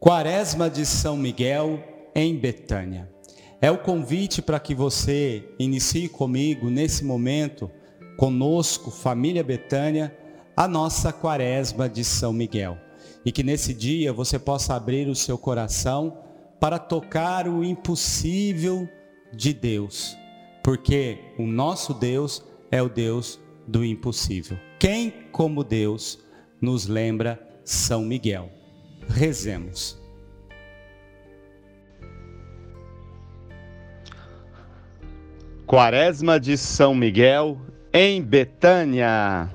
Quaresma de São Miguel em Betânia. É o convite para que você inicie comigo nesse momento, conosco, família Betânia, a nossa Quaresma de São Miguel. E que nesse dia você possa abrir o seu coração para tocar o impossível de Deus, porque o nosso Deus é o Deus do impossível. Quem, como Deus, nos lembra São Miguel? Rezemos. Quaresma de São Miguel, em Betânia.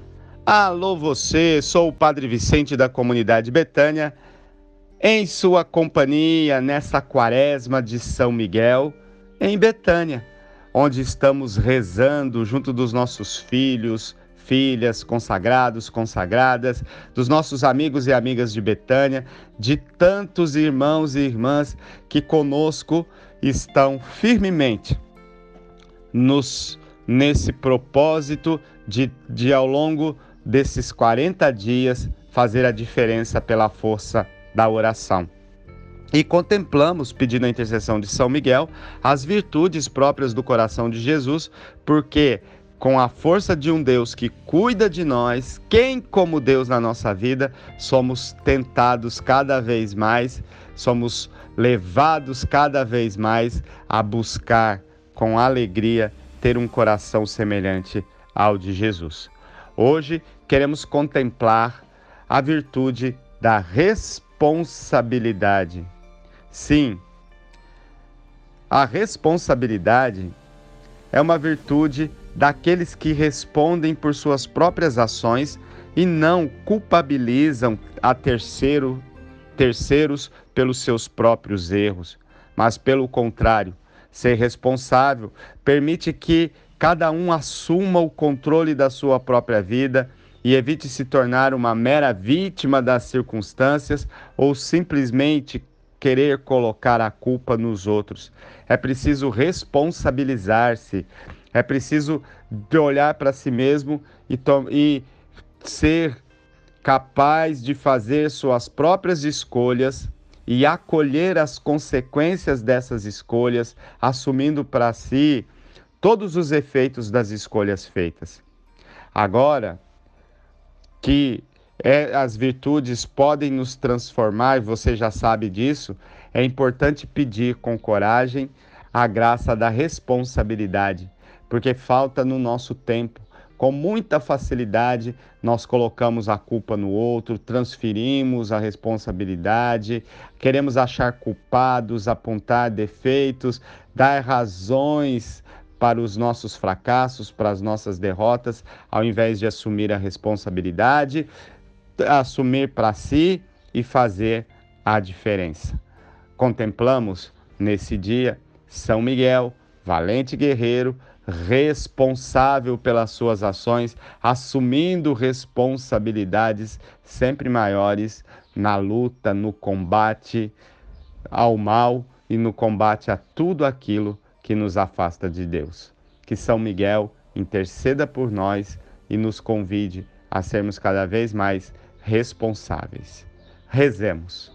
Alô você, sou o Padre Vicente da comunidade Betânia, em sua companhia nessa Quaresma de São Miguel, em Betânia, onde estamos rezando junto dos nossos filhos, filhas, consagrados, consagradas, dos nossos amigos e amigas de Betânia, de tantos irmãos e irmãs que conosco estão firmemente nos nesse propósito de, de ao longo desses 40 dias fazer a diferença pela força da oração. E contemplamos, pedindo a intercessão de São Miguel, as virtudes próprias do coração de Jesus, porque com a força de um Deus que cuida de nós, quem como Deus na nossa vida, somos tentados cada vez mais, somos levados cada vez mais a buscar com alegria ter um coração semelhante ao de Jesus. Hoje queremos contemplar a virtude da responsabilidade. Sim, a responsabilidade é uma virtude daqueles que respondem por suas próprias ações e não culpabilizam a terceiro, terceiros pelos seus próprios erros, mas pelo contrário, ser responsável permite que cada um assuma o controle da sua própria vida e evite se tornar uma mera vítima das circunstâncias ou simplesmente querer colocar a culpa nos outros. É preciso responsabilizar-se, é preciso olhar para si mesmo e, e ser capaz de fazer suas próprias escolhas e acolher as consequências dessas escolhas, assumindo para si todos os efeitos das escolhas feitas. Agora que é, as virtudes podem nos transformar, você já sabe disso, é importante pedir com coragem a graça da responsabilidade porque falta no nosso tempo. Com muita facilidade, nós colocamos a culpa no outro, transferimos a responsabilidade, queremos achar culpados, apontar defeitos, dar razões para os nossos fracassos, para as nossas derrotas, ao invés de assumir a responsabilidade, assumir para si e fazer a diferença. Contemplamos nesse dia São Miguel, valente guerreiro, responsável pelas suas ações, assumindo responsabilidades sempre maiores na luta, no combate ao mal e no combate a tudo aquilo que nos afasta de Deus. Que São Miguel interceda por nós e nos convide a sermos cada vez mais responsáveis. Rezemos.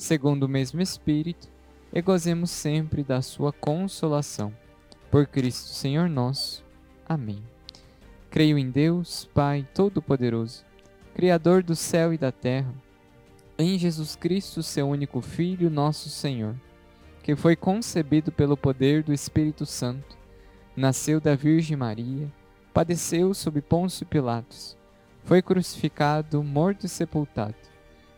segundo o mesmo Espírito, e gozemos sempre da sua consolação. Por Cristo Senhor nosso. Amém. Creio em Deus, Pai Todo-Poderoso, Criador do céu e da terra, em Jesus Cristo, seu único Filho, nosso Senhor, que foi concebido pelo poder do Espírito Santo, nasceu da Virgem Maria, padeceu sob Pôncio Pilatos foi crucificado, morto e sepultado.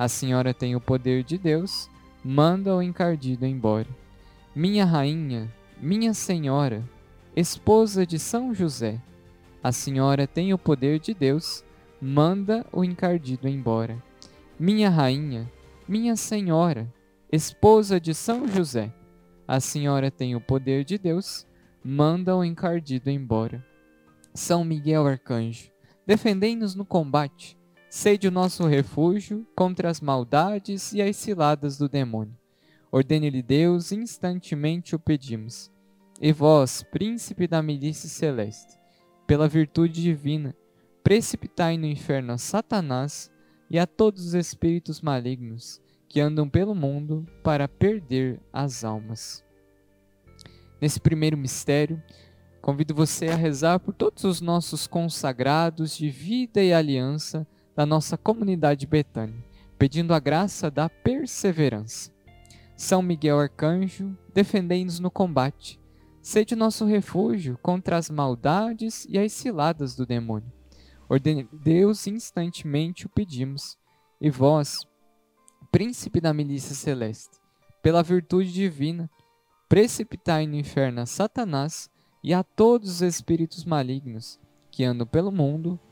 a senhora tem o poder de Deus, manda o encardido embora. Minha rainha, minha senhora, esposa de São José, a senhora tem o poder de Deus, manda o encardido embora. Minha rainha, minha senhora, esposa de São José, a senhora tem o poder de Deus, manda o encardido embora. São Miguel Arcanjo, defendei-nos no combate, sede o nosso refúgio contra as maldades e as ciladas do demônio. Ordene-lhe Deus, instantemente o pedimos e vós, príncipe da milícia celeste, pela virtude divina, precipitai no inferno a Satanás e a todos os espíritos malignos que andam pelo mundo para perder as almas. Nesse primeiro mistério, convido você a rezar por todos os nossos consagrados de vida e aliança da nossa comunidade Betânia, pedindo a graça da perseverança. São Miguel Arcanjo, defendei-nos no combate Sede nosso refúgio contra as maldades e as ciladas do demônio. Ordene Deus instantemente o pedimos. E vós, príncipe da milícia celeste, pela virtude divina, precipitai no inferno a Satanás e a todos os espíritos malignos que andam pelo mundo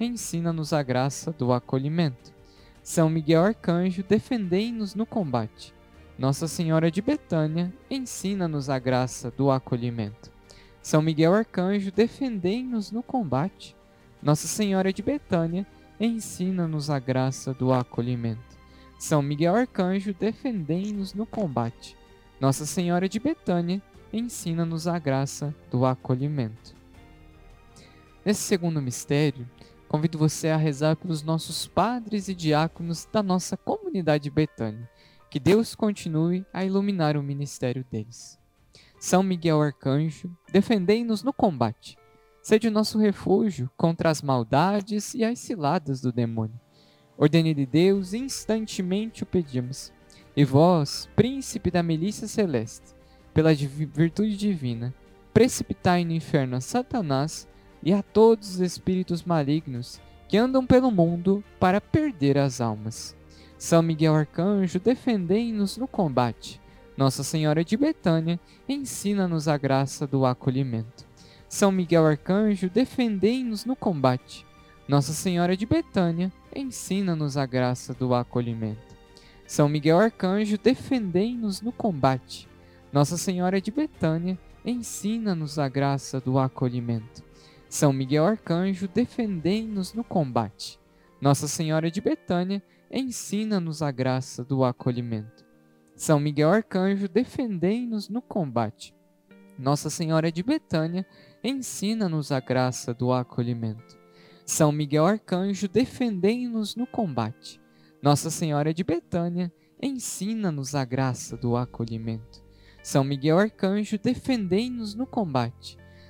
ensina-nos a graça do acolhimento. São Miguel Arcanjo, defendei-nos no combate. Nossa Senhora de Betânia, ensina-nos a graça do acolhimento. São Miguel Arcanjo, defendei-nos no combate. Nossa Senhora de Betânia, ensina-nos a graça do acolhimento. São Miguel Arcanjo, defendei-nos no combate. Nossa Senhora de Betânia, ensina-nos a graça do acolhimento. Nesse segundo mistério, convido você a rezar pelos nossos padres e diáconos da nossa comunidade Betânia que Deus continue a iluminar o ministério deles. São Miguel Arcanjo, defendei-nos no combate. Sede o nosso refúgio contra as maldades e as ciladas do demônio. Ordene de Deus, instantemente o pedimos. E vós, príncipe da milícia celeste, pela virtude divina, precipitai no inferno a Satanás e a todos os espíritos malignos que andam pelo mundo para perder as almas. São Miguel Arcanjo, defendei-nos no combate. Nossa Senhora de Betânia, ensina-nos a graça do acolhimento. São Miguel Arcanjo, defendei-nos no combate. Nossa Senhora de Betânia, ensina-nos a graça do acolhimento. São Miguel Arcanjo, defendei-nos no combate. Nossa Senhora de Betânia, ensina-nos a graça do acolhimento. São Miguel Arcanjo, defendei-nos no combate. Nossa Senhora de Betânia, ensina-nos a graça do acolhimento. São Miguel Arcanjo, defendei-nos no combate. Nossa Senhora de Betânia, ensina-nos a graça do acolhimento. São Miguel Arcanjo, defendei-nos no combate. Nossa Senhora de Betânia, ensina-nos a graça do acolhimento. São Miguel Arcanjo, defendei-nos no combate.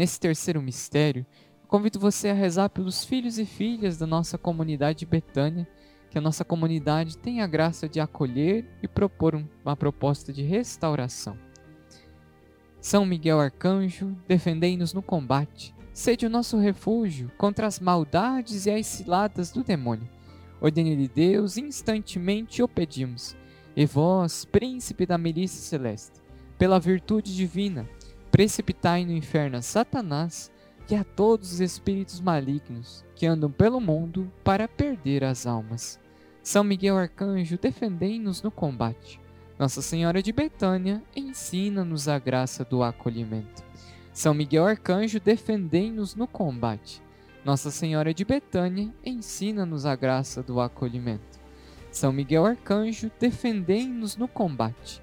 Nesse terceiro mistério, convido você a rezar pelos filhos e filhas da nossa comunidade Betânia, que a nossa comunidade tenha a graça de acolher e propor uma proposta de restauração. São Miguel Arcanjo, defendei-nos no combate Sede o nosso refúgio contra as maldades e as ciladas do demônio. Ordene-lhe Deus, instantemente o pedimos. E vós, príncipe da milícia celeste, pela virtude divina, precipitai no inferno a Satanás e a todos os espíritos malignos que andam pelo mundo para perder as almas. São Miguel Arcanjo, defendei-nos no combate. Nossa Senhora de Betânia, ensina-nos a graça do acolhimento. São Miguel Arcanjo, defendei-nos no combate. Nossa Senhora de Betânia, ensina-nos a graça do acolhimento. São Miguel Arcanjo, defendei-nos no combate.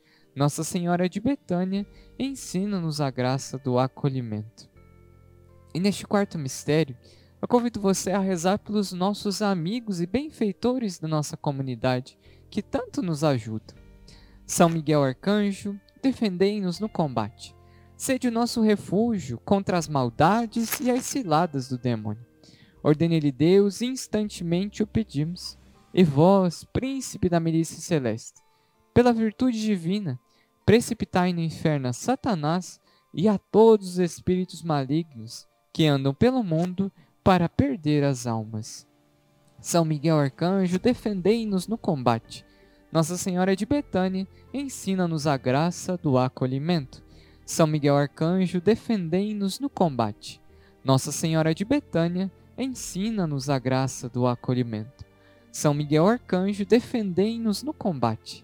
Nossa Senhora de Betânia, ensina-nos a graça do acolhimento. E neste quarto mistério, eu convido você a rezar pelos nossos amigos e benfeitores da nossa comunidade, que tanto nos ajudam. São Miguel Arcanjo, defendei-nos no combate. Sede o nosso refúgio contra as maldades e as ciladas do demônio. Ordene-lhe Deus, instantemente o pedimos. E vós, príncipe da milícia celeste, pela virtude divina, precipitai no inferno a Satanás e a todos os espíritos malignos que andam pelo mundo para perder as almas. São Miguel Arcanjo, defendei-nos no combate. Nossa Senhora de Betânia, ensina-nos a graça do acolhimento. São Miguel Arcanjo, defendei-nos no combate. Nossa Senhora de Betânia, ensina-nos a graça do acolhimento. São Miguel Arcanjo, defendei-nos no combate.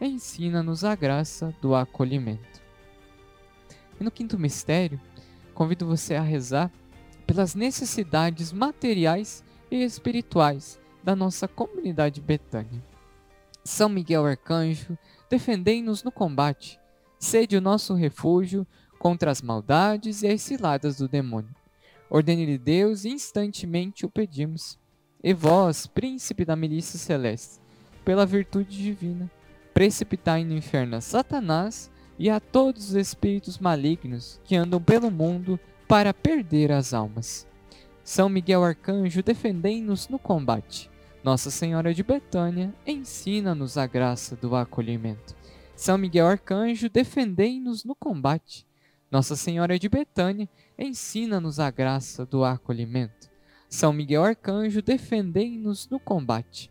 ensina-nos a graça do acolhimento. E no quinto mistério, convido você a rezar pelas necessidades materiais e espirituais da nossa comunidade Betânia. São Miguel Arcanjo, defendei-nos no combate. Sede o nosso refúgio contra as maldades e as ciladas do demônio. Ordene-lhe Deus, instantemente o pedimos. E vós, príncipe da milícia celeste, pela virtude divina, precipitai no inferno a Satanás e a todos os espíritos malignos que andam pelo mundo para perder as almas. São Miguel Arcanjo, defendei-nos no combate. Nossa Senhora de Betânia, ensina-nos a graça do acolhimento. São Miguel Arcanjo, defendei-nos no combate. Nossa Senhora de Betânia, ensina-nos a graça do acolhimento. São Miguel Arcanjo, defendei-nos no combate.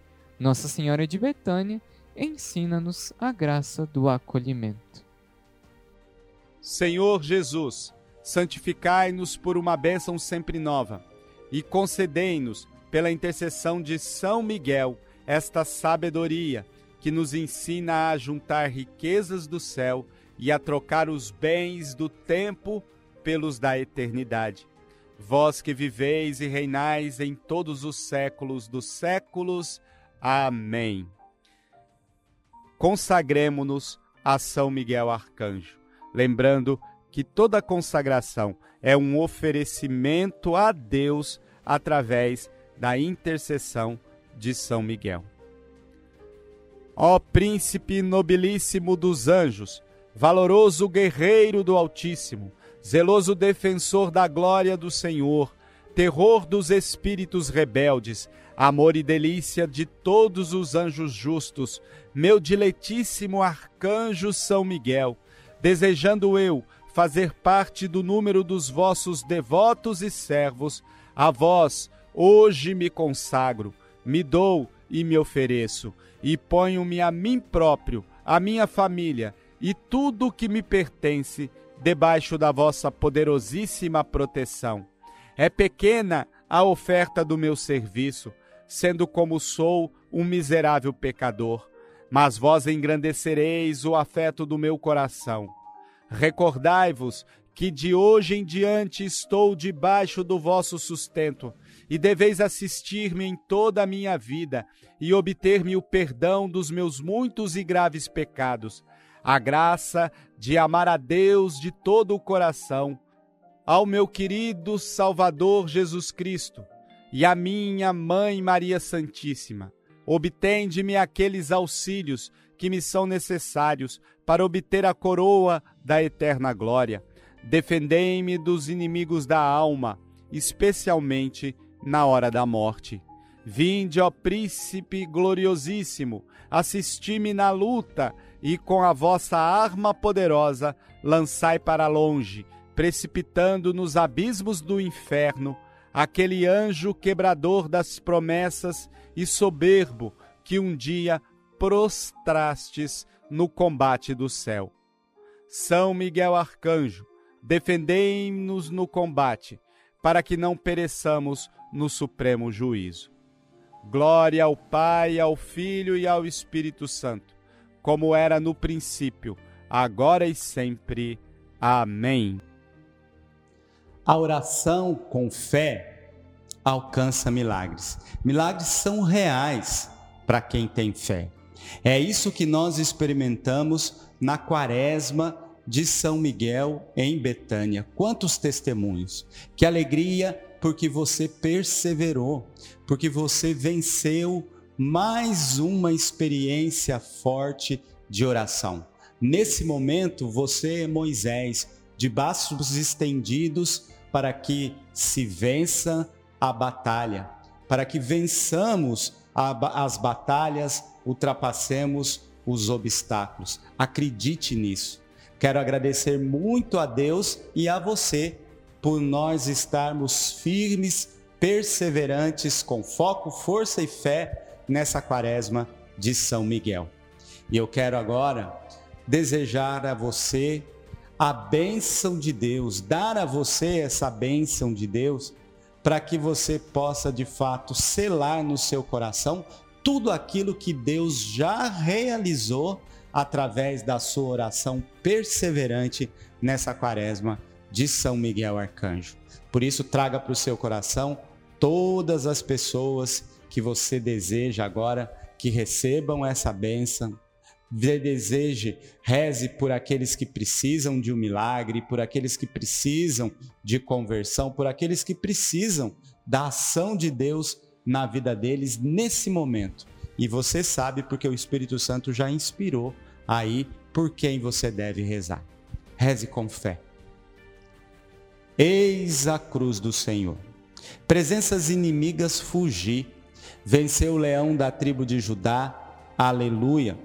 Nossa Senhora de Betânia, ensina-nos a graça do acolhimento. Senhor Jesus, santificai-nos por uma bênção sempre nova e concedei-nos, pela intercessão de São Miguel, esta sabedoria que nos ensina a juntar riquezas do céu e a trocar os bens do tempo pelos da eternidade. Vós que viveis e reinais em todos os séculos dos séculos. Amém. Consagremos-nos a São Miguel Arcanjo, lembrando que toda consagração é um oferecimento a Deus através da intercessão de São Miguel. Ó príncipe nobilíssimo dos anjos, valoroso guerreiro do Altíssimo, zeloso defensor da glória do Senhor, terror dos espíritos rebeldes, amor e delícia de todos os anjos justos, meu diletíssimo arcanjo São Miguel, desejando eu fazer parte do número dos vossos devotos e servos, a vós hoje me consagro, me dou e me ofereço, e ponho-me a mim próprio, a minha família e tudo o que me pertence debaixo da vossa poderosíssima proteção. É pequena a oferta do meu serviço, sendo como sou um miserável pecador, mas vós engrandecereis o afeto do meu coração. Recordai-vos que de hoje em diante estou debaixo do vosso sustento, e deveis assistir-me em toda a minha vida e obter-me o perdão dos meus muitos e graves pecados. A graça de amar a Deus de todo o coração, ao meu querido Salvador Jesus Cristo e à minha Mãe Maria Santíssima. Obtende-me aqueles auxílios que me são necessários para obter a coroa da eterna glória. Defendei-me dos inimigos da alma, especialmente na hora da morte. Vinde, ó Príncipe gloriosíssimo, assisti-me na luta e com a vossa arma poderosa lançai para longe, precipitando nos abismos do inferno, aquele anjo quebrador das promessas e soberbo que um dia prostrastes no combate do céu. São Miguel Arcanjo, defendei-nos no combate, para que não pereçamos no supremo juízo. Glória ao Pai, ao Filho e ao Espírito Santo como era no princípio, agora e sempre. Amém. A oração com fé alcança milagres. Milagres são reais para quem tem fé. É isso que nós experimentamos na quaresma de São Miguel em Betânia. Quantos testemunhos! Que alegria porque você perseverou, porque você venceu mais uma experiência forte de oração. Nesse momento, você é Moisés, de braços estendidos, para que se vença a batalha, para que vençamos a, as batalhas, ultrapassemos os obstáculos. Acredite nisso. Quero agradecer muito a Deus e a você por nós estarmos firmes, perseverantes, com foco, força e fé nessa quaresma de São Miguel. E eu quero agora desejar a você a bênção de Deus, dar a você essa bênção de Deus, para que você possa de fato selar no seu coração tudo aquilo que Deus já realizou através da sua oração perseverante nessa quaresma de São Miguel Arcanjo. Por isso, traga para o seu coração todas as pessoas que você deseja agora que recebam essa bênção. Deseje, reze por aqueles que precisam de um milagre, por aqueles que precisam de conversão, por aqueles que precisam da ação de Deus na vida deles nesse momento. E você sabe porque o Espírito Santo já inspirou aí por quem você deve rezar. Reze com fé. Eis a cruz do Senhor. Presenças inimigas fugi. Venceu o leão da tribo de Judá. Aleluia.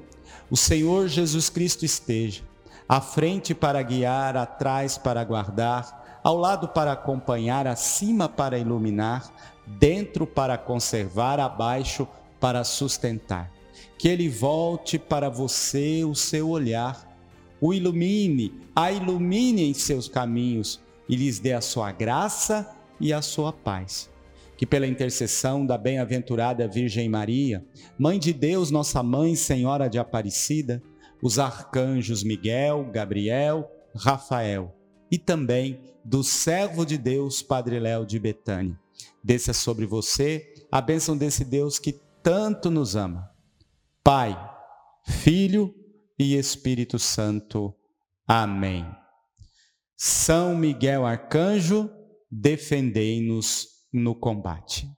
O Senhor Jesus Cristo esteja à frente para guiar, atrás para guardar, ao lado para acompanhar, acima para iluminar, dentro para conservar, abaixo para sustentar. Que ele volte para você o seu olhar, o ilumine, a ilumine em seus caminhos e lhes dê a sua graça e a sua paz. Que pela intercessão da bem-aventurada Virgem Maria, Mãe de Deus, nossa Mãe, Senhora de Aparecida, os arcanjos Miguel, Gabriel, Rafael e também do servo de Deus, Padre Léo de Betânia. Desça sobre você a bênção desse Deus que tanto nos ama. Pai, Filho e Espírito Santo. Amém. São Miguel Arcanjo, defendei-nos no combate.